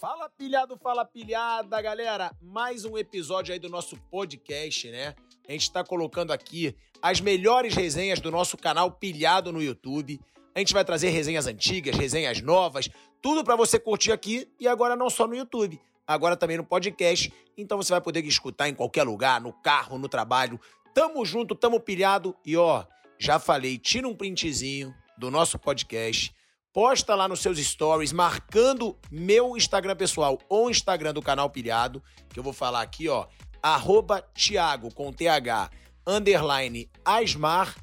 Fala pilhado, fala pilhada, galera. Mais um episódio aí do nosso podcast, né? A gente tá colocando aqui as melhores resenhas do nosso canal Pilhado no YouTube. A gente vai trazer resenhas antigas, resenhas novas, tudo para você curtir aqui e agora não só no YouTube, agora também no podcast. Então você vai poder escutar em qualquer lugar, no carro, no trabalho. Tamo junto, tamo pilhado e ó, já falei, tira um printzinho do nosso podcast posta lá nos seus stories, marcando meu Instagram pessoal ou Instagram do canal Pilhado, que eu vou falar aqui, ó, arroba Thiago, com TH, underline Asmar,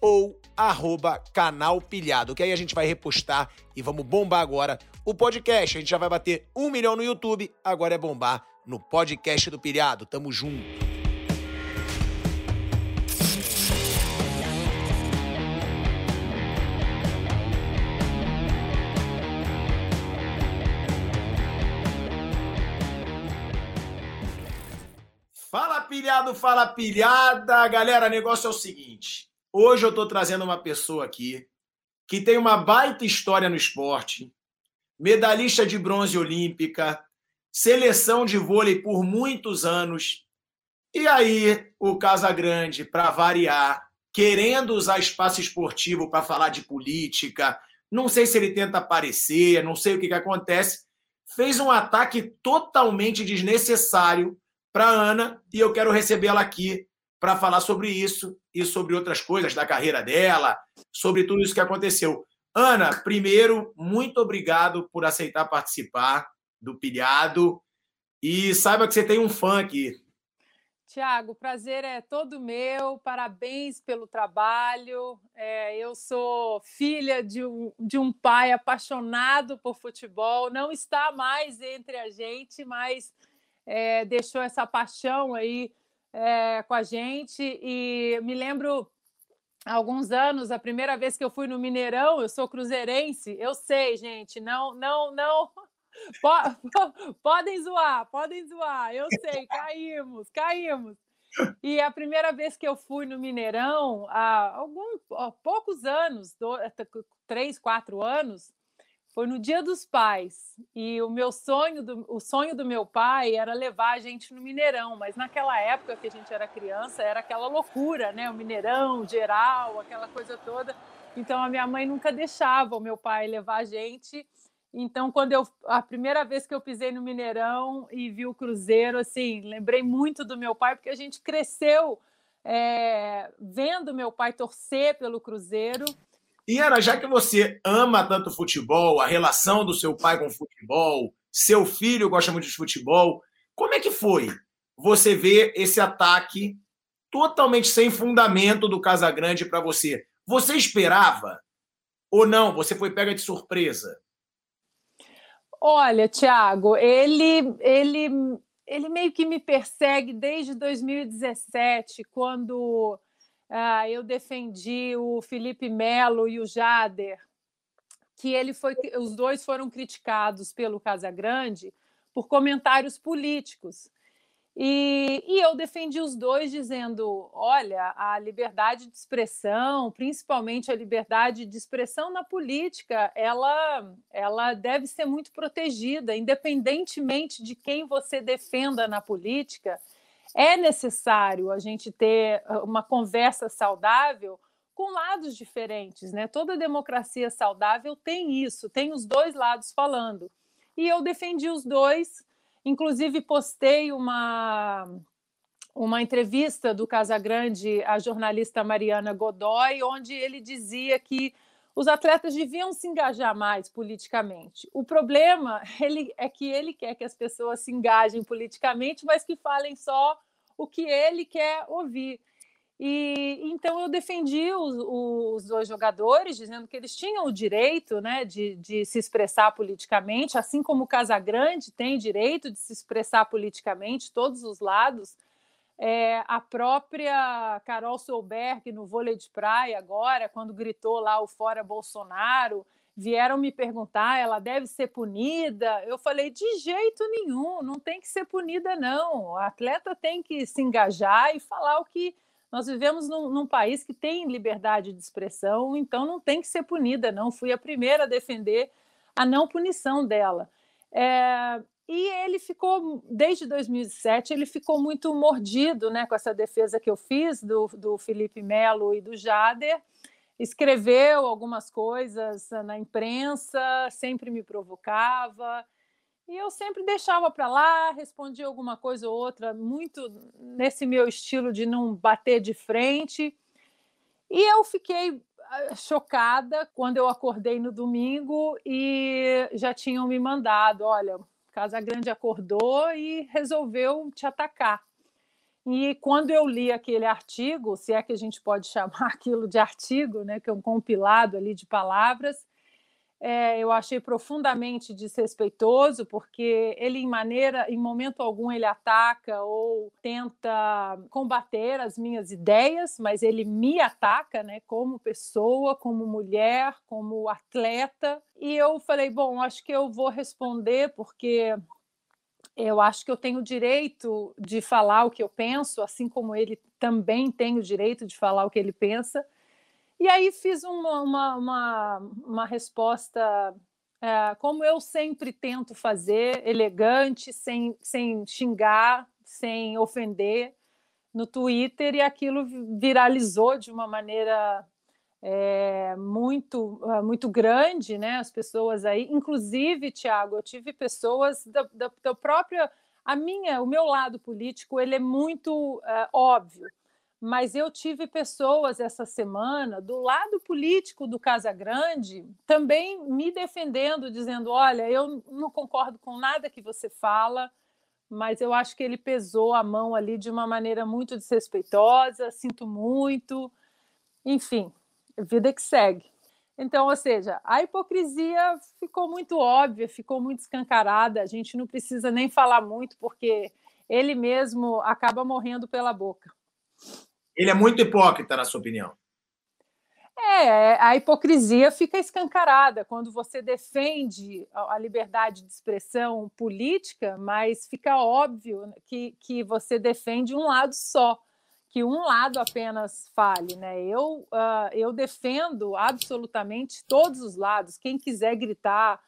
ou arroba canal Pilhado, que aí a gente vai repostar e vamos bombar agora o podcast. A gente já vai bater um milhão no YouTube, agora é bombar no podcast do Pilhado. Tamo junto. Pilhado, fala pilhada. Galera, o negócio é o seguinte. Hoje eu tô trazendo uma pessoa aqui que tem uma baita história no esporte, medalhista de bronze olímpica, seleção de vôlei por muitos anos. E aí, o Casagrande, para variar, querendo usar espaço esportivo para falar de política, não sei se ele tenta aparecer, não sei o que, que acontece, fez um ataque totalmente desnecessário para Ana e eu quero recebê-la aqui para falar sobre isso e sobre outras coisas da carreira dela, sobre tudo isso que aconteceu. Ana, primeiro, muito obrigado por aceitar participar do Pilhado e saiba que você tem um fã aqui. Tiago, prazer é todo meu, parabéns pelo trabalho. É, eu sou filha de um, de um pai apaixonado por futebol, não está mais entre a gente, mas é, deixou essa paixão aí é, com a gente. E me lembro há alguns anos, a primeira vez que eu fui no Mineirão, eu sou cruzeirense, eu sei, gente, não, não, não. Podem zoar, podem zoar, eu sei, caímos, caímos. E a primeira vez que eu fui no Mineirão, há, alguns, há poucos anos, três, quatro anos, foi no Dia dos Pais e o meu sonho do, o sonho do meu pai era levar a gente no Mineirão, mas naquela época que a gente era criança era aquela loucura, né? O Mineirão geral, aquela coisa toda. Então a minha mãe nunca deixava o meu pai levar a gente. Então quando eu a primeira vez que eu pisei no Mineirão e vi o Cruzeiro, assim, lembrei muito do meu pai porque a gente cresceu é, vendo meu pai torcer pelo Cruzeiro. E Ana, já que você ama tanto futebol, a relação do seu pai com o futebol, seu filho gosta muito de futebol, como é que foi você ver esse ataque totalmente sem fundamento do Casagrande para você? Você esperava ou não? Você foi pega de surpresa? Olha, Thiago, ele ele ele meio que me persegue desde 2017, quando ah, eu defendi o Felipe Melo e o Jader, que ele foi, os dois foram criticados pelo Casagrande por comentários políticos. E, e, eu defendi os dois dizendo: olha, a liberdade de expressão, principalmente a liberdade de expressão na política, ela, ela deve ser muito protegida, independentemente de quem você defenda na política é necessário a gente ter ah, uma conversa saudável com lados diferentes, né? Toda democracia saudável tem isso, tem os dois lados falando. E eu defendi os dois, inclusive postei uma uma entrevista do Casagrande à jornalista Mariana Godoy, onde ele dizia que os atletas deviam se engajar mais politicamente. O problema ele, é que ele quer que as pessoas se engajem politicamente, mas que falem só o que ele quer ouvir. E então eu defendi os, os, dois jogadores, dizendo que eles tinham o direito né, de, de se expressar politicamente, assim como o Casagrande tem direito de se expressar politicamente, todos os lados. É, a própria Carol Solberg no vôlei de praia agora, quando gritou lá o fora Bolsonaro, vieram me perguntar, ela deve ser punida? Eu falei, de jeito nenhum, não tem que ser punida, não. O atleta tem que se engajar e falar o que. Nós vivemos num, num país que tem liberdade de expressão, então não tem que ser punida, não. Fui a primeira a defender a não punição dela. É, e ele ficou, desde 2007, ele ficou muito mordido né, com essa defesa que eu fiz do, do Felipe Melo e do Jader. Escreveu algumas coisas na imprensa, sempre me provocava. E eu sempre deixava para lá, respondia alguma coisa ou outra, muito nesse meu estilo de não bater de frente. E eu fiquei ah, chocada quando eu acordei no domingo e já tinham me mandado: olha, Casa Grande acordou e resolveu te atacar. E quando eu li aquele artigo, se é que a gente pode chamar aquilo de artigo, né, que é um compilado ali de palavras, é, eu achei profundamente desrespeitoso, porque ele, em maneira, em momento algum, ele ataca ou tenta combater as minhas ideias, mas ele me ataca, né, como pessoa, como mulher, como atleta. E eu falei, bom, acho que eu vou responder, porque eu acho que eu tenho o direito de falar o que eu penso, assim como ele também tem o direito de falar o que ele pensa. E aí fiz uma, uma, uma, uma resposta é, como eu sempre tento fazer, elegante, sem, sem xingar, sem ofender, no Twitter, e aquilo viralizou de uma maneira é, muito, é, muito grande, né? As pessoas aí, inclusive, Tiago, eu tive pessoas da, da, da, própria. A minha, o meu lado político, ele é muito é, óbvio mas eu tive pessoas essa semana do lado político do Casa Grande também me defendendo, dizendo: olha, eu não concordo com nada que você fala, mas eu acho que ele pesou a mão ali de uma maneira muito desrespeitosa, sinto muito. Enfim, vida que segue. Então, ou seja, a hipocrisia ficou muito óbvia, ficou muito escancarada, a gente não precisa nem falar muito, porque ele mesmo acaba morrendo pela boca. Ele é muito hipócrita, na sua opinião. É, a hipocrisia fica escancarada quando você defende a liberdade de expressão política, mas fica óbvio que, que você defende um lado só, que um lado apenas fale. Né? Eu, uh, eu defendo absolutamente todos os lados. Quem quiser gritar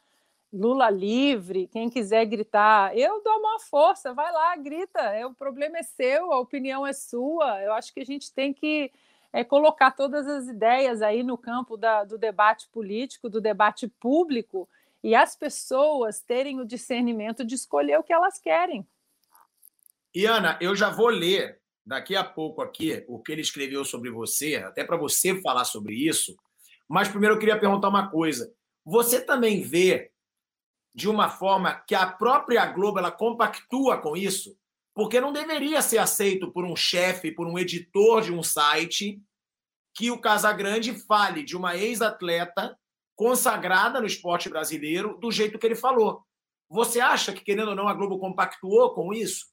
Lula livre, quem quiser gritar, eu dou uma força, vai lá, grita. É, o problema é seu, a opinião é sua. Eu acho que a gente tem que é, colocar todas as ideias aí no campo da, do debate político, do debate público, e as pessoas terem o discernimento de escolher o que elas querem. E Ana, eu já vou ler daqui a pouco aqui o que ele escreveu sobre você, até para você falar sobre isso. Mas primeiro eu queria perguntar uma coisa. Você também vê de uma forma que a própria Globo ela compactua com isso, porque não deveria ser aceito por um chefe, por um editor de um site, que o Casagrande fale de uma ex-atleta consagrada no esporte brasileiro do jeito que ele falou. Você acha que, querendo ou não, a Globo compactuou com isso?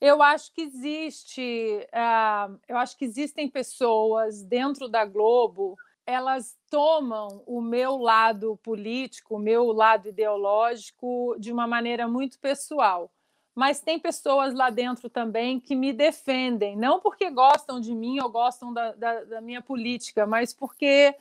Eu acho que existe, uh, eu acho que existem pessoas dentro da Globo elas tomam o meu lado político, o meu lado ideológico de uma maneira muito pessoal. Mas tem pessoas lá dentro também que me defendem, não porque gostam de mim ou gostam da, da, da minha política, mas porque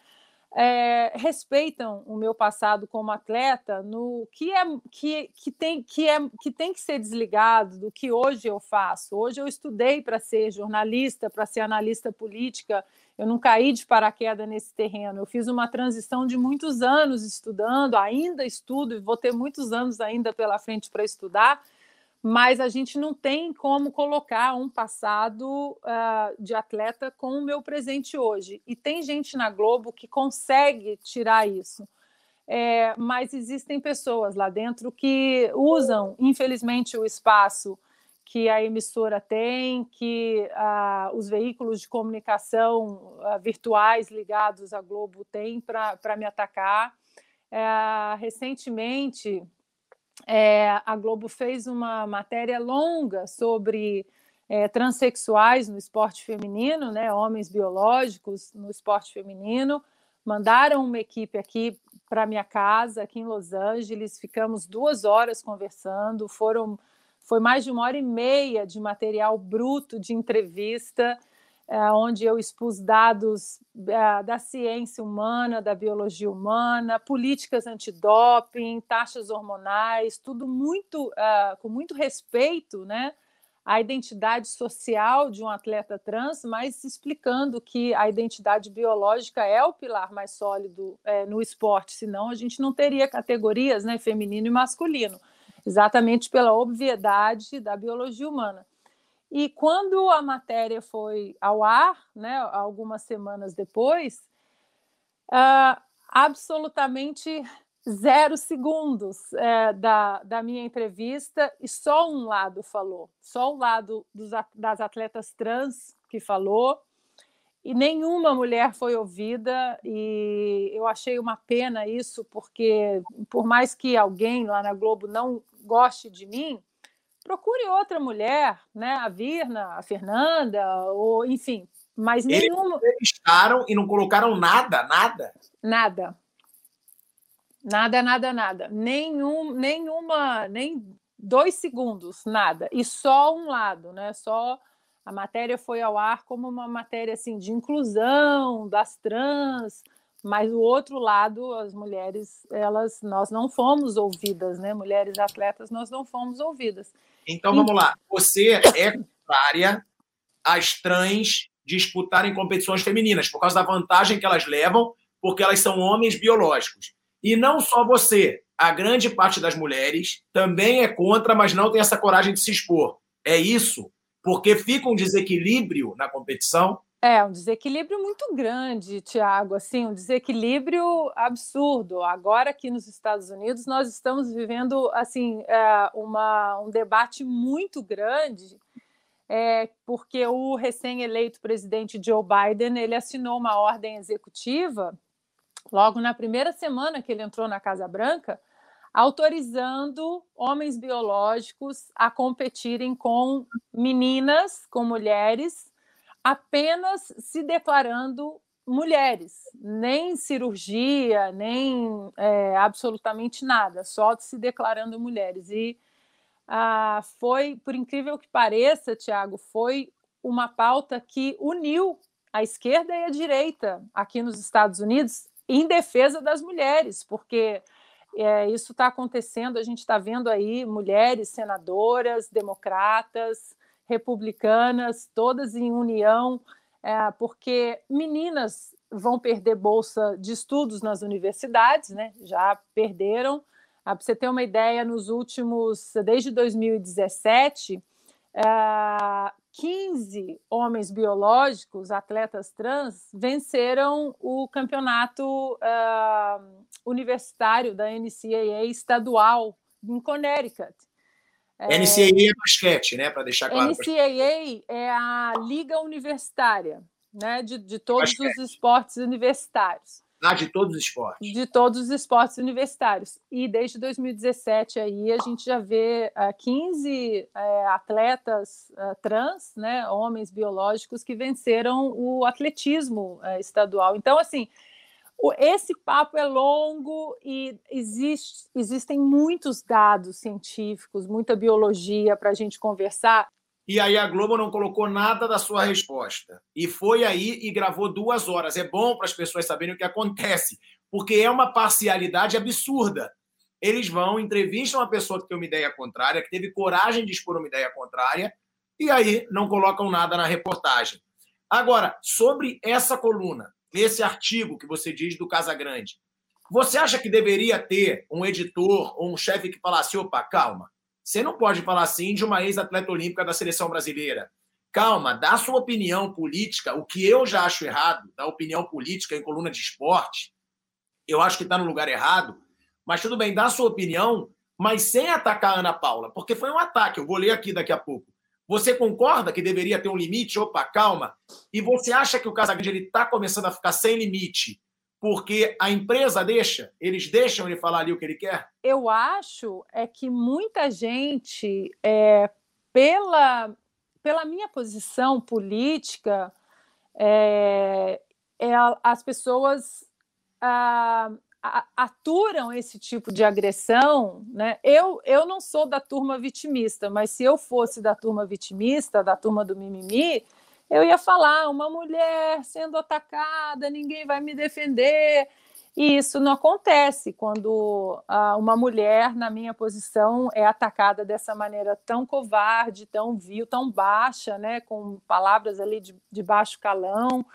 é, respeitam o meu passado como atleta no que é que, que, tem, que, é, que tem que ser desligado do que hoje eu faço. Hoje eu estudei para ser jornalista, para ser analista política, eu não caí de paraquedas nesse terreno. Eu fiz uma transição de muitos anos estudando, ainda estudo e vou ter muitos anos ainda pela frente para estudar, mas a gente não tem como colocar um passado uh, de atleta com o meu presente hoje. E tem gente na Globo que consegue tirar isso. É, mas existem pessoas lá dentro que usam, infelizmente, o espaço que a emissora tem, que ah, os veículos de comunicação ah, virtuais ligados à Globo têm para me atacar. É, recentemente, é, a Globo fez uma matéria longa sobre é, transexuais no esporte feminino, né, homens biológicos no esporte feminino. Mandaram uma equipe aqui para minha casa, aqui em Los Angeles. Ficamos duas horas conversando. Foram foi mais de uma hora e meia de material bruto de entrevista. é, onde eu expus dados é, da ciência humana, da biologia humana, políticas antidoping, taxas hormonais, tudo muito é, com muito respeito, né? a identidade social de um atleta trans, mas explicando que a identidade biológica é o pilar mais sólido é, no esporte, senão a gente não teria categorias né, feminino e masculino, exatamente pela obviedade da biologia humana. E quando a matéria foi ao ar, né, algumas semanas depois, uh, absolutamente zero segundos é, da, da minha entrevista e só um lado falou, só o lado dos, das atletas trans que falou, e nenhuma mulher foi ouvida, e eu achei uma pena isso, porque por mais que alguém lá na Globo não goste de mim, procure outra mulher, né? A Virna, a Fernanda, ou enfim, mas nenhuma. Eles entrevistaram e não colocaram nada, nada. Nada. Nada, nada, nada. Nenhum, nenhuma, nem dois segundos, nada. E só um lado, né? Só a matéria foi ao ar como uma matéria assim de inclusão das trans, mas o outro lado, as mulheres, elas, nós não fomos ouvidas, né? Mulheres atletas, nós não fomos ouvidas. Então vamos lá. Você é contrária às trans disputarem competições femininas por causa da vantagem que elas levam, porque elas são homens biológicos. E não só você, a grande parte das mulheres também é contra, mas não tem essa coragem de se expor. É isso? Porque fica um desequilíbrio na competição? É, um desequilíbrio muito grande, Tiago, assim, um desequilíbrio absurdo. Agora aqui nos Estados Unidos nós estamos vivendo assim é, uma, um debate muito grande, é, porque o recém-eleito presidente Joe Biden ele assinou uma ordem executiva logo na primeira semana que ele entrou na Casa Branca, autorizando homens biológicos a competirem com meninas, com mulheres, apenas se declarando mulheres, nem cirurgia, nem é, absolutamente nada, só se declarando mulheres. E ah, foi, por incrível que pareça, Tiago, foi uma pauta que uniu a esquerda e a direita aqui nos Estados Unidos em defesa das mulheres, porque é, isso está acontecendo, a gente está vendo aí mulheres senadoras, democratas, republicanas, todas em união, é, porque meninas vão perder bolsa de estudos nas universidades, né? já perderam. Ah, Para você ter uma ideia, nos últimos, desde 2017, 15 é, homens biológicos, atletas trans, venceram o campeonato uh, universitário da NCAA estadual em Connecticut. É, NCAA é basquete, né? Para deixar claro. NCAA é a liga universitária, né? De, de todos basquete. os esportes universitários. Ah, de todos os esportes. De todos os esportes universitários. E desde 2017 aí a gente já vê uh, 15 uh, atletas uh, trans, né, homens biológicos, que venceram o atletismo uh, estadual. Então, assim, o, esse papo é longo e existe, existem muitos dados científicos, muita biologia para a gente conversar e aí a Globo não colocou nada da sua resposta. E foi aí e gravou duas horas. É bom para as pessoas saberem o que acontece, porque é uma parcialidade absurda. Eles vão, entrevistam uma pessoa que tem uma ideia contrária, que teve coragem de expor uma ideia contrária, e aí não colocam nada na reportagem. Agora, sobre essa coluna, esse artigo que você diz do Casagrande, você acha que deveria ter um editor ou um chefe que falasse: opa, calma, você não pode falar assim de uma ex-atleta olímpica da seleção brasileira. Calma, dá sua opinião política, o que eu já acho errado, da opinião política em coluna de esporte, eu acho que está no lugar errado, mas tudo bem, dá sua opinião, mas sem atacar a Ana Paula, porque foi um ataque, eu vou ler aqui daqui a pouco. Você concorda que deveria ter um limite? Opa, calma. E você acha que o Casagrande está começando a ficar sem limite porque a empresa deixa? Eles deixam ele falar ali o que ele quer? Eu acho é que muita gente, é, pela, pela minha posição política, é, é, as pessoas a, a, aturam esse tipo de agressão. Né? Eu, eu não sou da turma vitimista, mas se eu fosse da turma vitimista, da turma do mimimi, eu ia falar: uma mulher sendo atacada, ninguém vai me defender. E isso não acontece quando ah, uma mulher, na minha posição, é atacada dessa maneira tão covarde, tão vil, tão baixa, né, com palavras ali de, de baixo calão.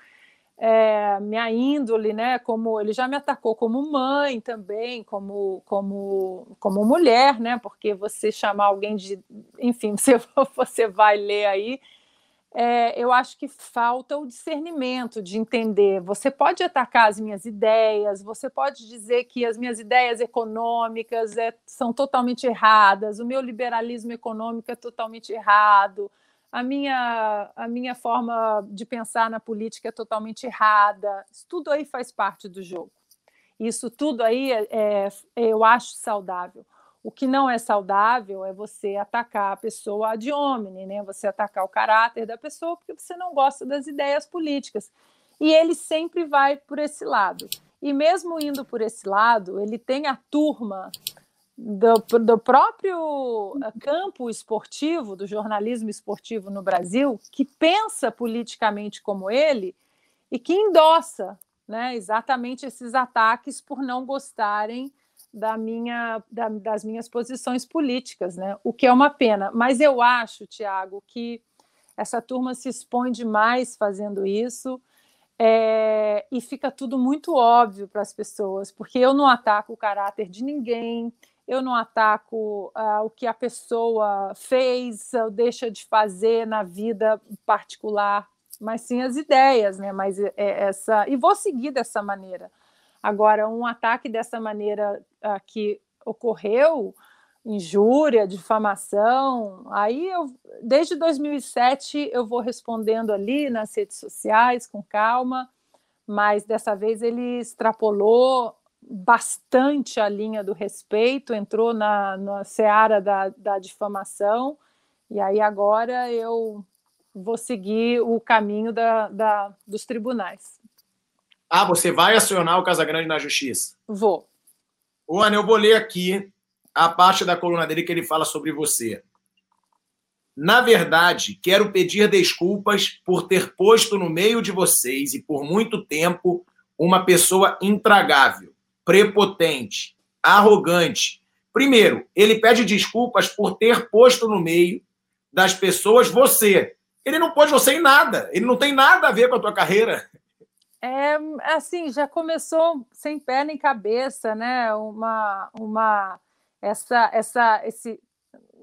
É, minha índole, né, como ele já me atacou como mãe também, como como como mulher, né, porque você chamar alguém de, enfim, você você vai ler aí, é, eu acho que falta o discernimento de entender. Você pode atacar as minhas ideias, você pode dizer que as minhas ideias econômicas é, são totalmente erradas, o meu liberalismo econômico é totalmente errado, a minha, a minha forma de pensar na política é totalmente errada. Isso tudo aí faz parte do jogo. Isso tudo aí é, é eu acho saudável. O que não é saudável é você atacar a pessoa ad hominem, né? Você atacar o caráter da pessoa porque você não gosta das ideias políticas. E ele sempre vai por esse lado. E mesmo indo por esse lado, ele tem a turma do, do, próprio campo esportivo, do jornalismo esportivo no Brasil, que pensa politicamente como ele e que endossa né, exatamente esses ataques por não gostarem da minha, da, das minhas posições políticas, né? O que é uma pena. Mas eu acho, Tiago, que essa turma se expõe demais fazendo isso é, e fica tudo muito óbvio para as pessoas, porque eu não ataco o caráter de ninguém, eu não ataco uh, o que a pessoa fez ou deixa de fazer na vida particular, mas sim as ideias, né? Mas é, essa e vou seguir dessa maneira. Agora, um ataque dessa maneira uh, que ocorreu, injúria, difamação, aí eu, desde 2007 eu vou respondendo ali nas redes sociais com calma, mas dessa vez ele extrapolou bastante a linha do respeito, entrou na, na seara da, da difamação, e aí agora eu vou seguir o caminho da, da, dos tribunais. Ah, você vai acionar o Casagrande na justiça? Vou. O Ana, eu vou ler aqui a parte da coluna dele que ele fala sobre você. Na verdade, quero pedir desculpas por ter posto no meio de vocês e por muito tempo uma pessoa intragável, prepotente, arrogante. Primeiro, ele pede desculpas por ter posto no meio das pessoas você. Ele não pôs você em nada. Ele não tem nada a ver com a tua carreira. É, assim, já começou sem pé nem cabeça, né? Uma, uma, essa, essa, esse,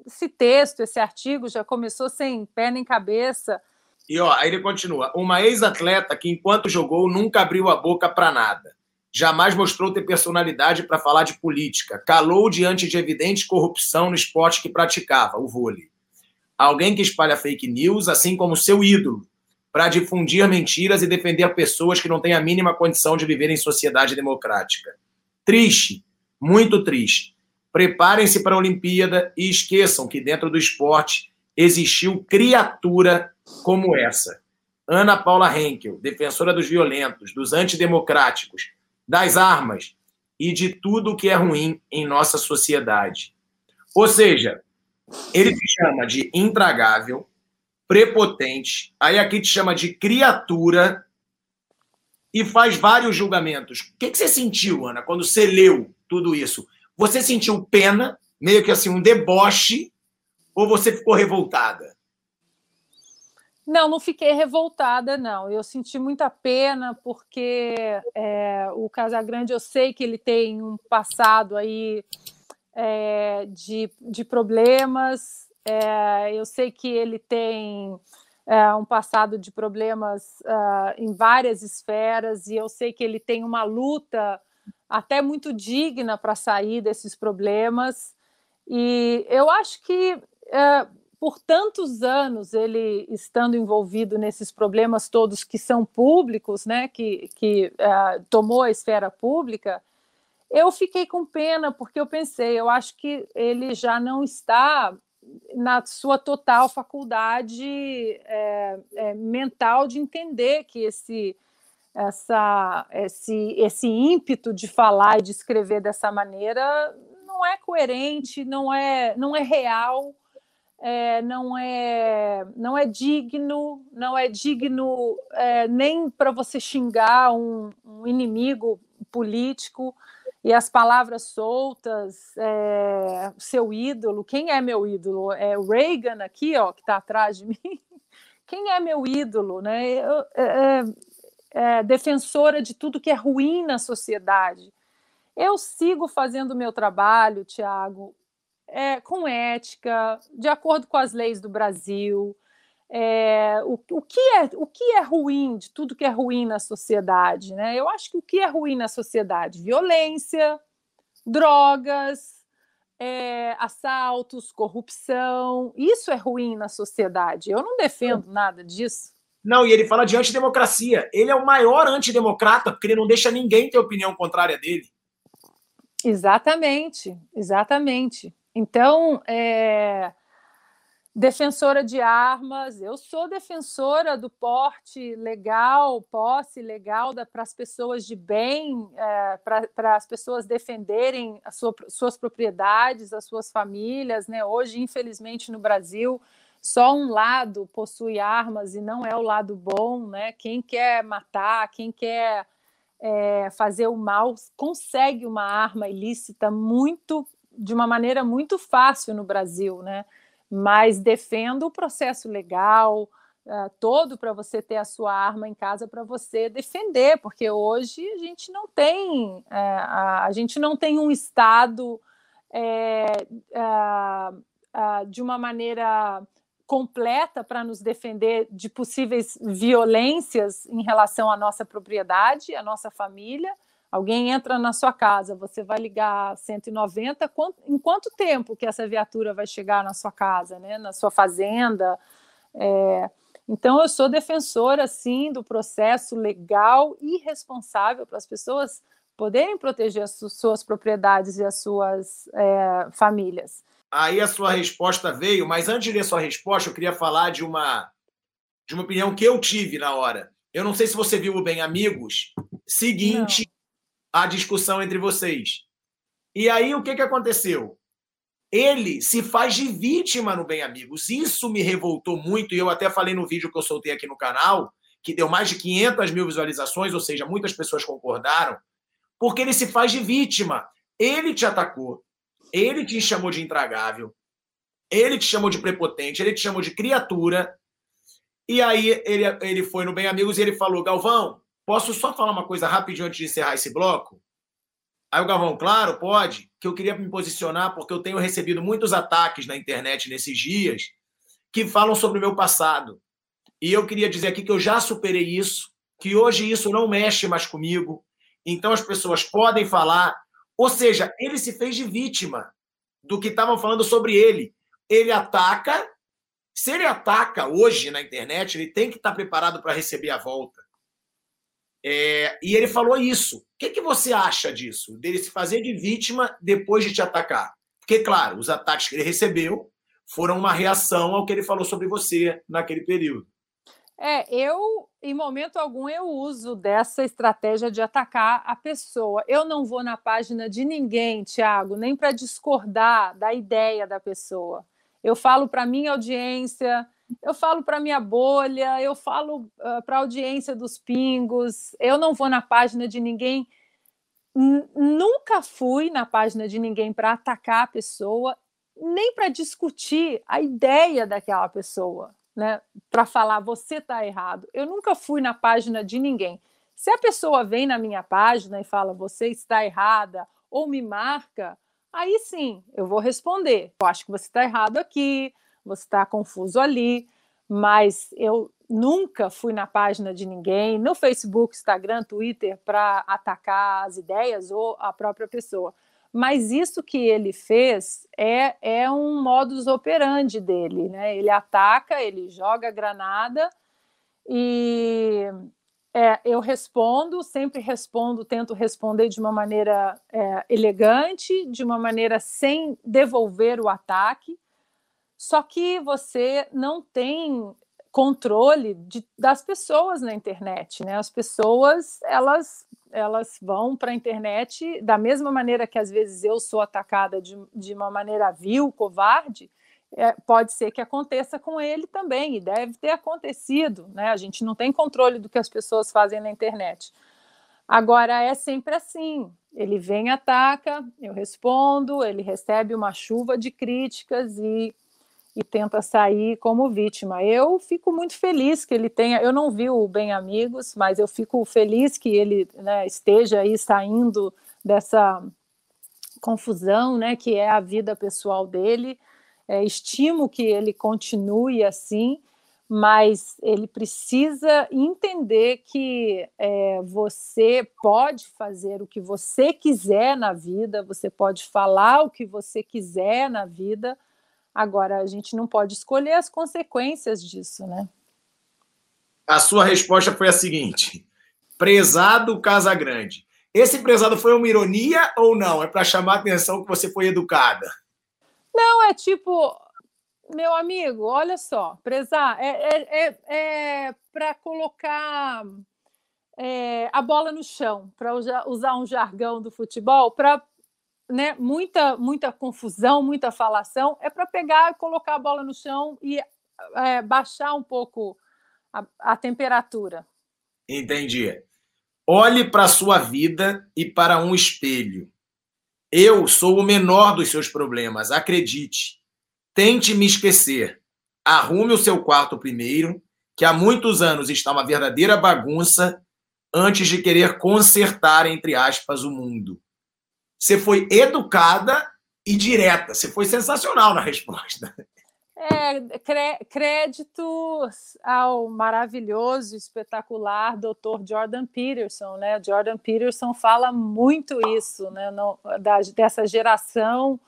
esse texto, esse artigo já começou sem pé nem cabeça. E ó, aí ele continua: uma ex-atleta que, enquanto jogou, nunca abriu a boca para nada. Jamais mostrou ter personalidade para falar de política. Calou diante de evidente corrupção no esporte que praticava, o vôlei. Alguém que espalha fake news, assim como seu ídolo, para difundir mentiras e defender pessoas que não têm a mínima condição de viver em sociedade democrática. Triste, muito triste. Preparem-se para a Olimpíada e esqueçam que dentro do esporte existiu criatura como essa. Ana Paula Henkel, defensora dos violentos, dos antidemocráticos, das armas e de tudo o que é ruim em nossa sociedade. Ou seja, ele se chama de intragável, prepotente, aí aqui te chama de criatura e faz vários julgamentos. O que, que você sentiu, Ana, quando você leu tudo isso? Você sentiu pena, meio que assim, um deboche, ou você ficou revoltada? Não, não fiquei revoltada, não. Eu senti muita pena, porque é, o Casagrande, eu sei que ele tem um passado aí é, de, de problemas, é, eu sei que ele tem é, um passado de problemas uh, em várias esferas e eu sei que ele tem uma luta até muito digna para sair desses problemas. E eu acho que uh, por tantos anos ele estando envolvido nesses problemas todos que são públicos, né, que, que uh, tomou a esfera pública, eu fiquei com pena porque eu pensei, eu acho que ele já não está na sua total faculdade é, é, mental de entender que esse, essa, esse, esse ímpeto de falar e de escrever dessa maneira não é coerente, não é, não é real. é, não é não é digno, não é digno é, nem para você xingar um, um, inimigo político e as palavras soltas, é, seu ídolo. Quem é meu ídolo? É o Reagan aqui, ó, que está atrás de mim. Quem é meu ídolo, né? Eu, é, é, é, defensora de tudo que é ruim na sociedade. Eu sigo fazendo o meu trabalho, Tiago, é, com ética, de acordo com as leis do Brasil. É, o, o, que é, o que é ruim de tudo que é ruim na sociedade? Né? Eu acho que o que é ruim na sociedade? Violência, drogas, é, assaltos, corrupção. Isso é ruim na sociedade. Eu não defendo nada disso. Não, e ele fala de antidemocracia. Ele é o maior antidemocrata, porque ele não deixa ninguém ter opinião contrária dele. Exatamente, exatamente. Então, é, defensora de armas, eu sou defensora do porte legal, posse legal para as pessoas de bem, é, para as pessoas defenderem sua, suas propriedades, as suas famílias. Né? Hoje, infelizmente, no Brasil, só um lado possui armas e não é o lado bom. Né? Quem quer matar, quem quer é, fazer o mal, consegue uma arma ilícita muito de uma maneira muito fácil no Brasil, né? Mas defendo o processo legal uh, todo para você ter a sua arma em casa para você defender, porque hoje a gente não tem uh, a, a, gente não tem um estado uh, de uma maneira completa para nos defender de possíveis violências em relação à nossa propriedade, à nossa família. Alguém entra na sua casa, você vai ligar 190, em quanto tempo que essa viatura vai chegar na sua casa, né? na sua fazenda? É, então, eu sou defensora, sim, do processo legal e responsável para as pessoas poderem proteger as suas propriedades e as suas é, famílias. Aí a sua resposta veio, mas antes de ler sua resposta, eu queria falar de uma, de uma opinião que eu tive na hora. Eu não sei se você viu o Bem Amigos. Seguinte, a discussão entre vocês. E aí o que, que aconteceu? Ele se faz de vítima no Bem Amigos. Isso me revoltou muito, e eu até falei no vídeo que eu soltei aqui no canal, que deu mais de 500 mil visualizações, ou seja, muitas pessoas concordaram, porque ele se faz de vítima. Ele te atacou, ele te chamou de intragável, ele te chamou de prepotente, ele te chamou de criatura. E aí ele, ele foi no Bem Amigos e ele falou: Galvão, Posso só falar uma coisa rapidinho antes de encerrar esse bloco? Aí o Galvão, claro, pode, que eu queria me posicionar porque eu tenho recebido muitos ataques na internet nesses dias que falam sobre o meu passado. E eu queria dizer aqui que eu já superei isso, que hoje isso não mexe mais comigo. Então as pessoas podem falar. Ou seja, ele se fez de vítima do que estavam falando sobre ele. Ele ataca. Se ele ataca hoje na internet, ele tem que estar preparado para receber a volta. É, e ele falou isso. O que, que você acha disso? Dele se fazer de vítima depois de te atacar? Porque, claro, os ataques que ele recebeu foram uma reação ao que ele falou sobre você naquele período. É, eu, em momento algum, eu uso dessa estratégia de atacar a pessoa. Eu não vou na página de ninguém, Tiago, nem para discordar da ideia da pessoa. Eu falo para minha audiência, eu falo para minha bolha, eu falo uh, ah, para a audiência dos pingos, eu não vou na página de ninguém. Nunca fui na página de ninguém para atacar a pessoa, nem para discutir a ideia daquela pessoa, né? Para falar você está errado. Eu nunca fui na página de ninguém. Se a pessoa vem na minha página e fala você está errada ou me marca, aí sim eu vou responder. Eu acho que você está errado aqui, você está confuso ali, mas eu nunca fui na página de ninguém, no Facebook, Instagram, Twitter, para atacar as ideias ou a própria pessoa. Mas isso que ele fez é, é um modus operandi dele, né? Ele ataca, ele joga granada e é, eu respondo, sempre respondo, tento responder de uma maneira é, elegante, de uma maneira sem devolver o ataque. Só que você não tem controle de, das pessoas na internet, né? As pessoas elas elas vão para a internet da mesma maneira que às vezes eu sou atacada de, de uma maneira vil, covarde. é, pode ser que aconteça com ele também, e deve ter acontecido, né? A gente não tem controle do que as pessoas fazem na internet. Agora é sempre assim: ele vem, ataca, eu respondo, ele recebe uma chuva de críticas e, e tenta sair como vítima. Eu fico muito feliz que ele tenha. Eu não vi o Bem Amigos, mas eu fico feliz que ele né, esteja aí saindo dessa confusão, né, que é a vida pessoal dele. É, estimo que ele continue assim, mas ele precisa entender que é, você pode fazer o que você quiser na vida, você pode falar o que você quiser na vida. Agora, a gente não pode escolher as consequências disso, né? A sua resposta foi a seguinte: prezado Casagrande. Esse prezado foi uma ironia ou não? É para chamar a atenção que você foi educada? Não, é tipo, meu amigo, olha só, prezar, é, é, é, é para colocar é, a bola no chão, para usar um jargão do futebol, para né, muita, muita confusão, muita falação, é para pegar e colocar a bola no chão e é, baixar um pouco a, a temperatura. Entendi. Olhe para a sua vida e para um espelho. Eu sou o menor dos seus problemas, acredite. Tente me esquecer. Arrume o seu quarto primeiro, que há muitos anos está uma verdadeira bagunça, antes de querer consertar, entre aspas, o mundo. Você foi educada e direta. Você foi sensacional na resposta. É, créditos ao maravilhoso, espetacular Dr. Jordan Peterson, né? Jordan Peterson fala muito isso, né? Da, dessa geração.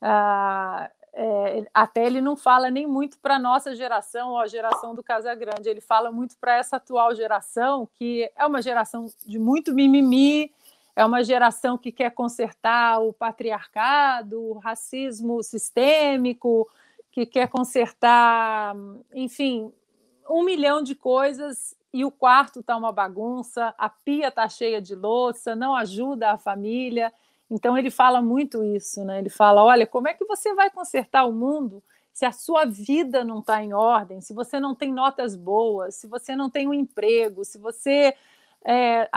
Ah, é, até ele não fala nem muito para a nossa geração, ou a geração do Casagrande, ele fala muito para essa atual geração, que é uma geração de muito mimimi, é uma geração que quer consertar o patriarcado, o racismo sistêmico, que quer consertar, enfim, um milhão de coisas e o quarto está uma bagunça, a pia está cheia de louça, não ajuda a família. Então ele fala muito isso, né? Ele fala: olha, como é que você vai consertar o mundo se a sua vida não está em ordem, se você não tem notas boas, se você não tem um emprego, se você é,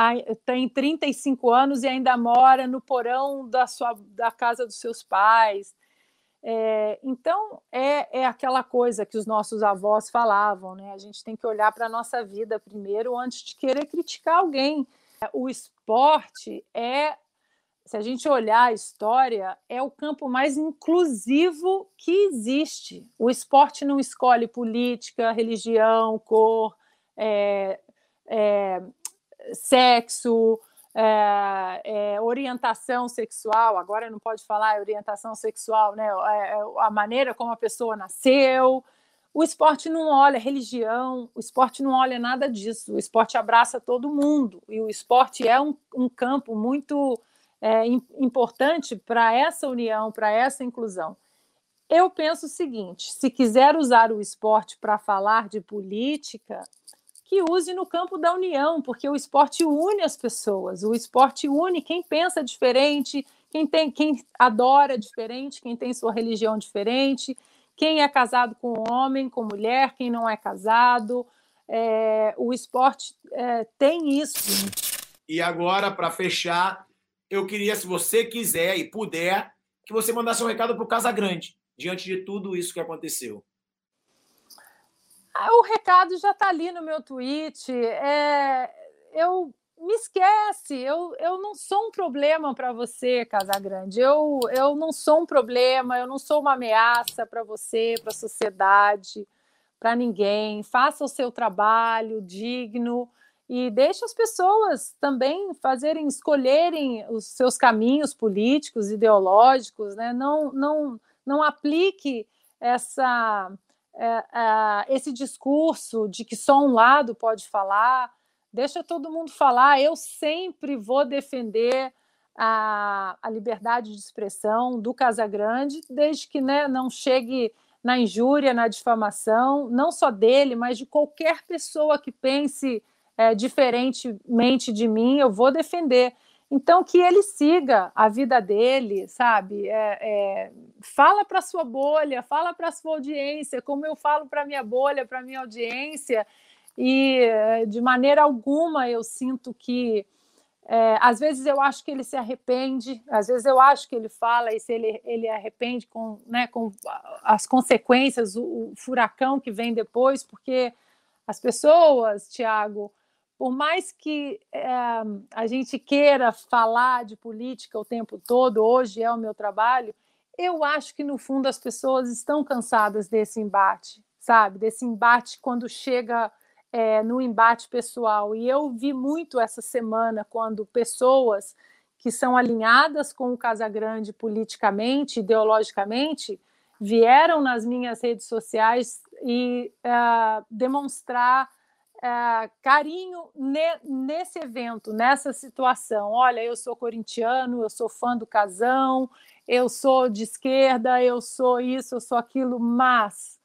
tem 35 anos e ainda mora no porão da, sua, da casa dos seus pais, é, então, é, é aquela coisa que os nossos avós falavam, né? A gente tem que olhar para a nossa vida primeiro antes de querer criticar alguém. O esporte é, se a gente olhar a história, é o campo mais inclusivo que existe. O esporte não escolhe política, religião, cor, é, é, sexo, é, é, orientação sexual, agora não pode falar orientação sexual, né? É, é, a maneira como a pessoa nasceu. O esporte não olha religião, o esporte não olha nada disso. O esporte abraça todo mundo e o esporte é um, um campo muito é, importante para essa união, para essa inclusão. Eu penso o seguinte: se quiser usar o esporte para falar de política, que use no campo da união, porque o esporte une as pessoas, o esporte une quem pensa diferente, quem tem, quem adora diferente, quem tem sua religião diferente, quem é casado com homem, com mulher, quem não é casado. É, o esporte é, tem isso. E agora, para fechar, eu queria, se você quiser e puder, que você mandasse um recado para o Casa Grande, diante de tudo isso que aconteceu. Ah, o recado já está ali no meu tweet. É, eu me esquece, eu, eu não sou um problema para você, Casagrande. Eu, eu não sou um problema, eu não sou uma ameaça para você, para a sociedade, para ninguém. Faça o seu trabalho digno e deixe as pessoas também fazerem, escolherem os seus caminhos políticos, ideológicos, né? Não, não, não aplique essa esse discurso de que só um lado pode falar, deixa todo mundo falar. Eu sempre vou defender a, a liberdade de expressão do Casagrande, desde que né, não chegue na injúria, na difamação, não só dele, mas de qualquer pessoa que pense é, diferentemente de mim, eu vou defender. Então, que ele siga a vida dele, sabe? É, é, fala para sua bolha, fala para sua audiência, como eu falo para minha bolha, para minha audiência, e de maneira alguma eu sinto que. É, às vezes eu acho que ele se arrepende, às vezes eu acho que ele fala e se ele, ele arrepende com, né, com as consequências, o, o furacão que vem depois, porque as pessoas, Tiago, por mais que é, a gente queira falar de política o tempo todo, hoje é o meu trabalho, eu acho que no fundo as pessoas estão cansadas desse embate, sabe? Desse embate quando chega é, no embate pessoal. E eu vi muito essa semana quando pessoas que são alinhadas com o Casagrande politicamente, ideologicamente, vieram nas minhas redes sociais e uh, demonstrar é, carinho ne, nesse evento, nessa situação. Olha, eu sou corintiano, eu sou fã do Casão, eu sou de esquerda, eu sou isso, eu sou aquilo, mas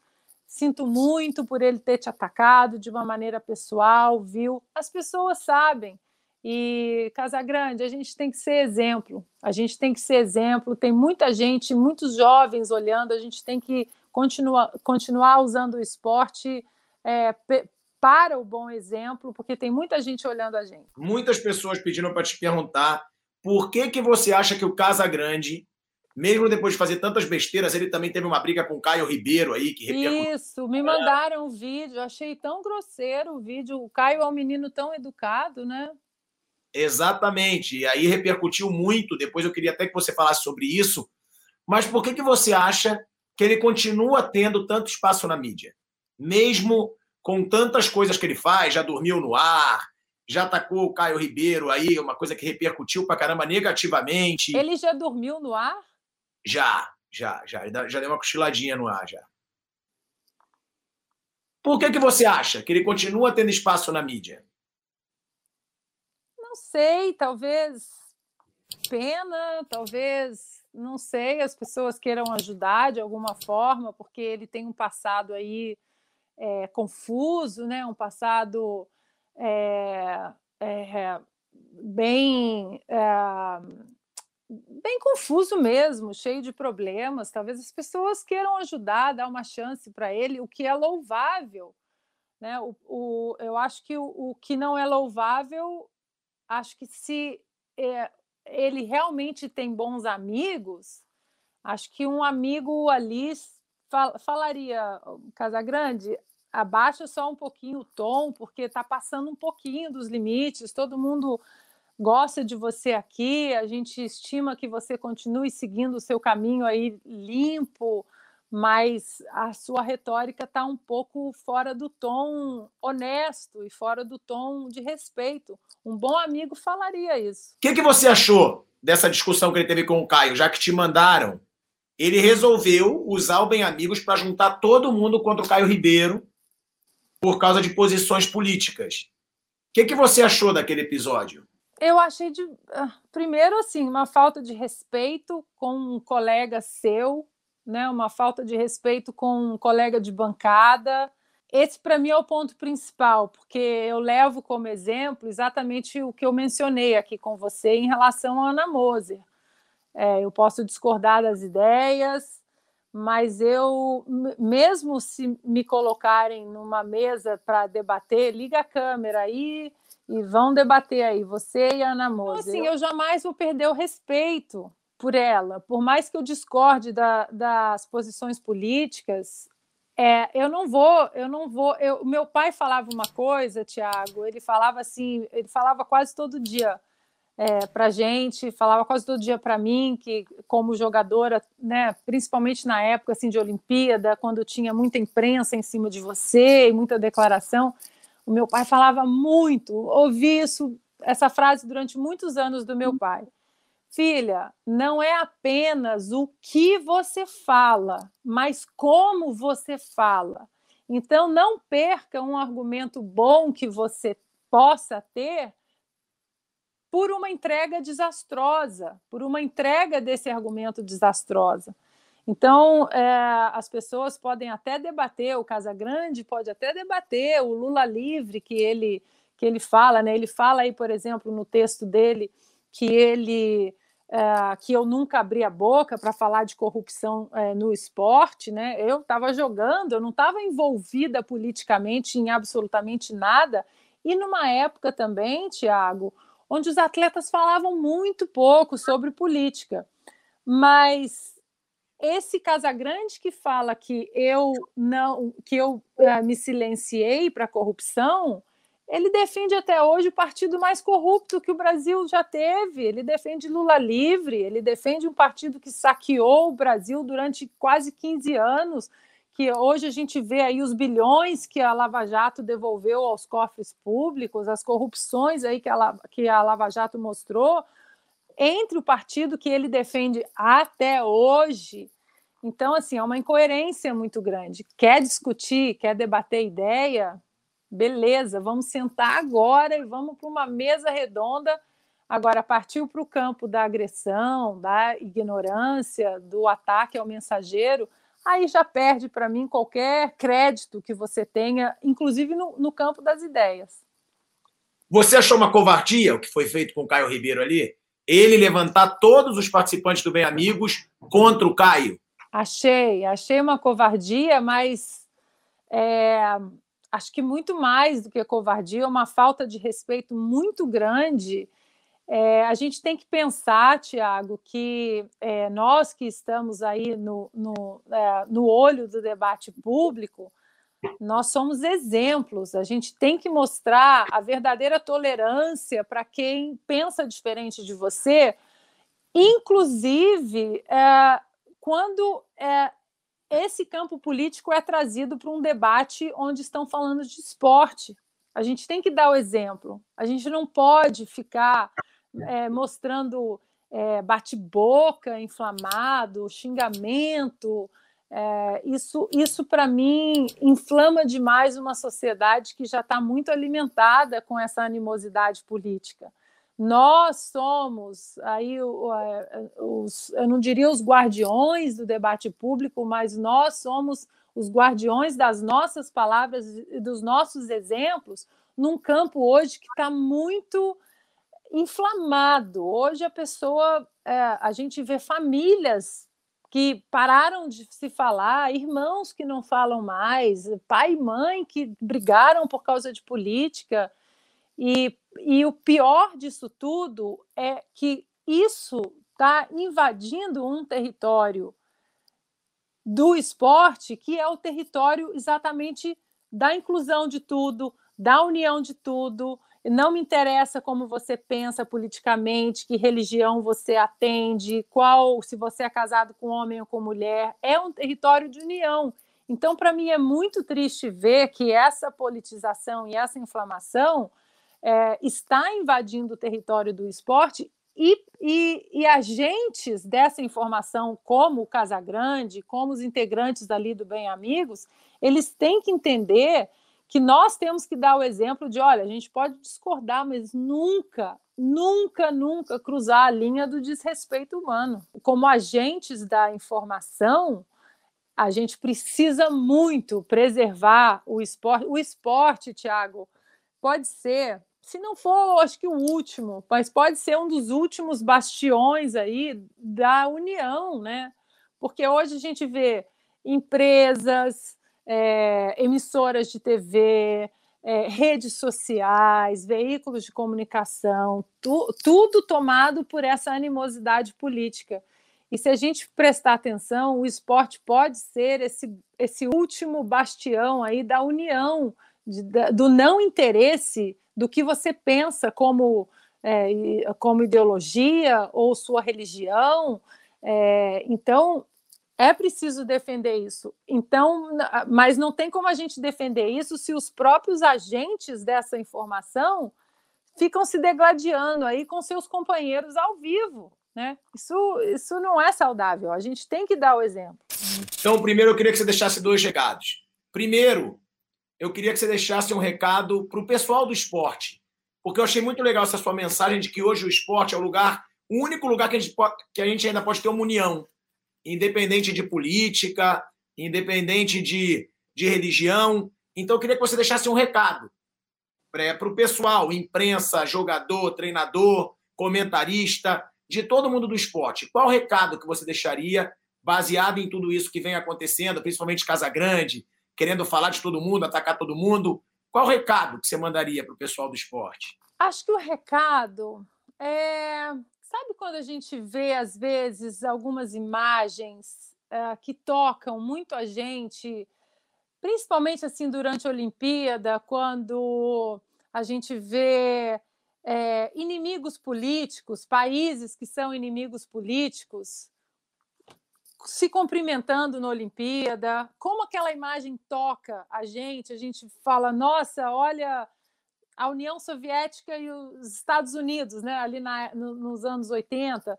sinto muito por ele ter te atacado de uma maneira pessoal, viu? As pessoas sabem. E Casagrande, a gente tem que ser exemplo. A gente tem que ser exemplo. Tem muita gente, muitos jovens olhando. A gente tem que continuar, continuar usando o esporte é, para o bom exemplo, porque tem muita gente olhando a gente. Muitas pessoas pediram para te perguntar por que, que você acha que o Casa Grande, mesmo depois de fazer tantas besteiras, ele também teve uma briga com o Caio Ribeiro aí, que Isso, me mandaram um vídeo, achei tão grosseiro o vídeo. O Caio é um menino tão educado, né? Exatamente. E aí repercutiu muito. Depois eu queria até que você falasse sobre isso. Mas por que, que você acha que ele continua tendo tanto espaço na mídia? Mesmo com tantas coisas que ele faz, já dormiu no ar, já atacou o Caio Ribeiro aí, uma coisa que repercutiu pra caramba negativamente. Ele já dormiu no ar? Já, já, já. Já deu uma cochiladinha no ar, já. Por que, que você acha que ele continua tendo espaço na mídia? Não sei, talvez pena, talvez, não sei, as pessoas queiram ajudar de alguma forma, porque ele tem um passado aí é, confuso, né? um passado é, é, bem, bem confuso mesmo, cheio de problemas. Talvez as pessoas queiram ajudar, dar uma chance para ele, o que é louvável. Né? O, o, eu acho que o, o, que não é louvável, acho que se ele realmente tem bons amigos, acho que um amigo ali fal, falaria, Casagrande, abaixa só um pouquinho o tom, porque está passando um pouquinho dos limites, todo mundo gosta de você aqui, a gente estima que você continue seguindo o seu caminho aí limpo, mas a sua retórica está um pouco fora do tom honesto e fora do tom de respeito. Um bom amigo falaria isso. O que, que você achou dessa discussão que ele teve com o Caio, já que te mandaram? Ele resolveu usar o Bem Amigos para juntar todo mundo contra o Caio Ribeiro por causa de posições políticas. O que, que você achou daquele episódio? Eu achei de ah, primeiro assim uma falta de respeito com um colega seu, né? Uma falta de respeito com um colega de bancada. Esse para mim é o ponto principal, porque eu levo como exemplo exatamente o que eu mencionei aqui com você em relação a Ana Moser. É, eu posso discordar das ideias, mas eu, mesmo se me colocarem numa mesa para debater, liga a câmera aí e vão debater aí, você e a Ana então, Moser. Então, assim, eu jamais vou perder o respeito por ela, por mais que eu discorde da, das posições políticas, é, eu não vou, eu não vou. Eu, meu pai falava uma coisa, Tiago, ele falava assim, ele falava quase todo dia é, para gente, falava quase todo dia para mim que, como jogadora, né, principalmente na época assim de Olimpíada, quando tinha muita imprensa em cima de você e muita declaração, o meu pai falava muito. Ouvi isso, essa frase durante muitos anos do meu pai. Filha, não é apenas o que você fala, mas como você fala. Então, não perca um argumento bom que você possa ter por uma entrega desastrosa, por uma entrega desse argumento desastrosa. Então, é, as pessoas podem até debater, o Casagrande pode até debater o Lula livre que ele, que ele fala, né? Ele fala aí, por exemplo, no texto dele, que ele é, que eu nunca abri a boca para falar de corrupção é, no esporte, né? Eu estava jogando, eu não estava envolvida politicamente em absolutamente nada. E numa época também, Tiago, onde os atletas falavam muito pouco sobre política. Mas esse Casagrande que fala que eu não, que eu uh, me silenciei para a corrupção, ele defende até hoje o partido mais corrupto que o Brasil já teve. Ele defende Lula livre, ele defende um partido que saqueou o Brasil durante quase 15 anos, que hoje a gente vê aí os bilhões que a Lava Jato devolveu aos cofres públicos, as corrupções aí que a, que a Lava Jato mostrou entre o partido que ele defende até hoje. Então, assim, é uma incoerência muito grande. Quer discutir, quer debater ideia? Beleza, vamos sentar agora e vamos para uma mesa redonda. Agora, partiu para o campo da agressão, da ignorância, do ataque ao mensageiro, aí já perde para mim qualquer crédito que você tenha, inclusive no, no campo das ideias. Você achou uma covardia o que foi feito com o Caio Ribeiro ali? ele levantar todos os participantes do Bem Amigos contra o Caio? Achei, achei uma covardia, mas é, acho que muito mais do que covardia, uma falta de respeito muito grande. É, a gente tem que pensar, Tiago, que é, nós que estamos aí no, no, é, no olho do debate público, nós somos exemplos, a gente tem que mostrar a verdadeira tolerância para quem pensa diferente de você, inclusive é, quando é, esse campo político é trazido para um debate onde estão falando de esporte. A gente tem que dar o exemplo, a gente não pode ficar é, mostrando é, bate-boca inflamado, xingamento. É, isso, isso para mim, inflama demais uma sociedade que já está muito alimentada com essa animosidade política. Nós somos aí os, eu não diria os guardiões do debate público, mas nós somos os guardiões das nossas palavras e dos nossos exemplos num campo hoje que está muito inflamado. Hoje a pessoa, é, a gente vê famílias que pararam de se falar, irmãos que não falam mais, pai e mãe que brigaram por causa de política. E, e o pior disso tudo é que isso está invadindo um território do esporte que é o território exatamente da inclusão de tudo, da união de tudo, não me interessa como você pensa politicamente, que religião você atende, qual, se você é casado com homem ou com mulher, é um território de união. Então, para mim, é muito triste ver que essa politização e essa inflamação é, está invadindo o território do esporte e, e, e, agentes dessa informação, como o Casagrande, como os integrantes ali do Bem Amigos, eles têm que entender que nós temos que dar o exemplo de, olha, a gente pode discordar, mas nunca, nunca, nunca cruzar a linha do desrespeito humano. Como agentes da informação, a gente precisa muito preservar o esporte. O esporte, Tiago, pode ser, se não for, acho que o último, mas pode ser um dos últimos bastiões aí da união, né? Porque hoje a gente vê empresas, é, emissoras de TV, é, redes sociais, veículos de comunicação, tu, tudo tomado por essa animosidade política. E se a gente prestar atenção, o esporte pode ser esse, esse último bastião aí da união, de, da, do não interesse do que você pensa como, é, como ideologia ou sua religião. É, então, é preciso defender isso. Então, mas não tem como a gente defender isso se os próprios agentes dessa informação ficam se degladiando aí com seus companheiros ao vivo, né? Isso, isso não é saudável. A gente tem que dar o exemplo. Então, primeiro eu queria que você deixasse dois recados. Primeiro, eu queria que você deixasse um recado para o pessoal do esporte, porque eu achei muito legal essa sua mensagem de que hoje o esporte é o lugar, o único lugar que a gente, pode, que a gente ainda pode ter uma união independente de política, independente de, de religião. Então, eu queria que você deixasse um recado para o pessoal, imprensa, jogador, treinador, comentarista, de todo mundo do esporte. Qual o recado que você deixaria, baseado em tudo isso que vem acontecendo, principalmente Casa Grande, querendo falar de todo mundo, atacar todo mundo? Qual o recado que você mandaria para o pessoal do esporte? Acho que o recado é. Sabe quando a gente vê, às vezes, algumas imagens uh, que tocam muito a gente, principalmente assim durante a Olimpíada, quando a gente vê é, inimigos políticos, países que são inimigos políticos, se cumprimentando na Olimpíada, como aquela imagem toca a gente, a gente fala, nossa, olha a União Soviética e os Estados Unidos, né, ali na, no, nos anos 80,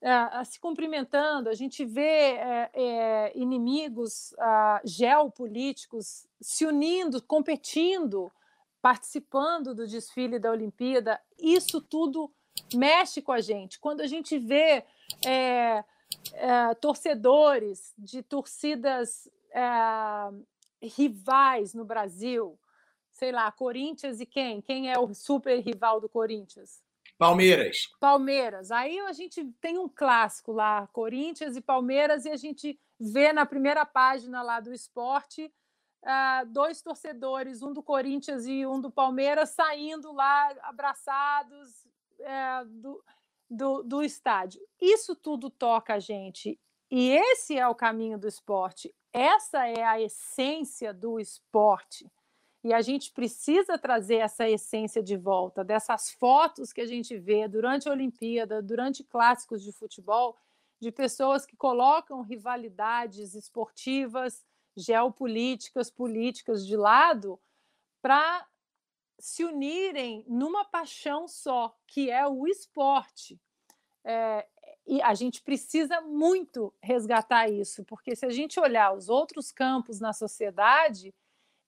é, se cumprimentando, a gente vê é, é, inimigos ah, geopolíticos se unindo, competindo, participando do desfile da Olimpíada, isso tudo mexe com a gente. Quando a gente vê torcedores de torcidas rivais no Brasil, sei lá, Corinthians e quem? Quem é o super rival do Corinthians? Palmeiras. Palmeiras. Aí a gente tem um clássico lá, Corinthians e Palmeiras, e a gente vê na primeira página lá do esporte uh, dois torcedores, um do Corinthians e um do Palmeiras, saindo lá abraçados uh, do, do, do estádio. Isso tudo toca a gente. E esse é o caminho do esporte. Essa é a essência do esporte. E a gente precisa trazer essa essência de volta, dessas fotos que a gente vê durante a Olimpíada, durante clássicos de futebol, de pessoas que colocam rivalidades esportivas, geopolíticas, políticas de lado, para se unirem numa paixão só, que é o esporte. É, e a gente precisa muito resgatar isso, porque se a gente olhar os outros campos na sociedade,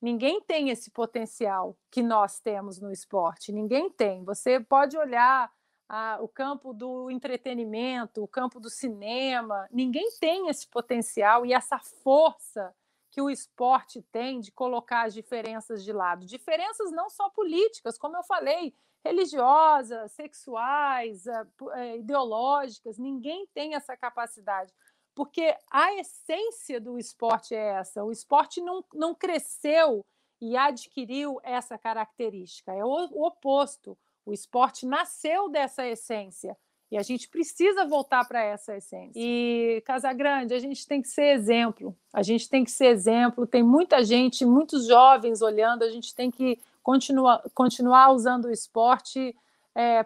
ninguém tem esse potencial que nós temos no esporte, ninguém tem. Você pode olhar ah, o campo do entretenimento, o campo do cinema, ninguém tem esse potencial e essa força que o esporte tem de colocar as diferenças de lado. Diferenças não só políticas, como eu falei, religiosas, sexuais, eh, eh, ideológicas, ninguém tem essa capacidade. Porque a essência do esporte é essa. O esporte não, não cresceu e adquiriu essa característica. É o, o oposto. O esporte nasceu dessa essência. E a gente precisa voltar para essa essência. E Casagrande, a gente tem que ser exemplo. A gente tem que ser exemplo. Tem muita gente, muitos jovens olhando. A gente tem que continuar, continuar usando o esporte é,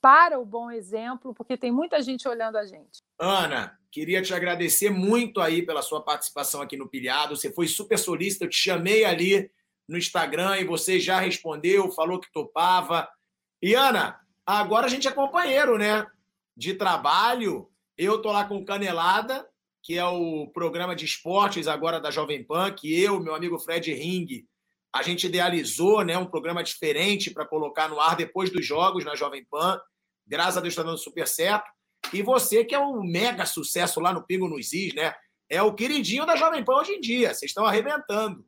para o bom exemplo, porque tem muita gente olhando a gente. Ana, queria te agradecer muito aí pela sua participação aqui no Pilhado. Você foi super solícita. Eu te chamei ali no Instagram e você já respondeu, falou que topava. E Ana, Agora a gente é companheiro, né? De trabalho. Eu tô lá com Canelada, que é o programa de esportes agora da Jovem Pan, que eu, meu amigo Fred Ring, a gente idealizou, né? Um programa diferente para colocar no ar depois dos jogos na Jovem Pan. Graças a Deus está dando super certo. E você, que é um mega sucesso lá no Pingo nos Is, né? É o queridinho da Jovem Pan hoje em dia. Vocês estão arrebentando.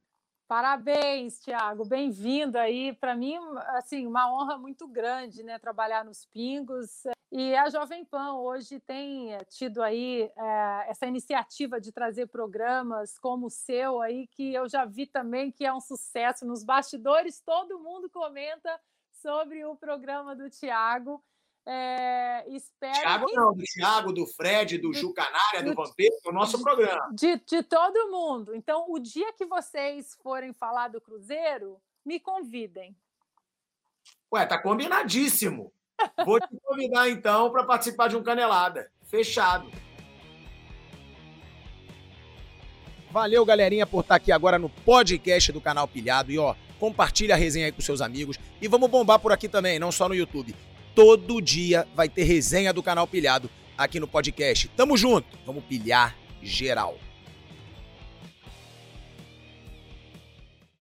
Parabéns, Tiago. Bem-vindo aí. Para mim, assim, uma honra muito grande, né, trabalhar nos Pingos. E a Jovem Pan hoje tem eh, tido aí é, essa iniciativa de trazer programas como o seu aí, que eu já vi também que é um sucesso. Nos bastidores, todo mundo comenta sobre o programa do Tiago. É, espero. Thiago que... não, do Thiago, do Fred, do, do Ju Canária, do, do Vampiro, é o nosso de, programa. De, de todo mundo. Então, o dia que vocês forem falar do Cruzeiro, me convidem. Ué, tá combinadíssimo. Vou te convidar então para participar de um Canelada. Fechado. Valeu, galerinha, por estar aqui agora no podcast do canal Pilhado. E ó, compartilha a resenha aí com seus amigos. E vamos bombar por aqui também, não só no YouTube todo dia vai ter resenha do canal Pilhado aqui no podcast. Tamo junto, vamos pilhar geral.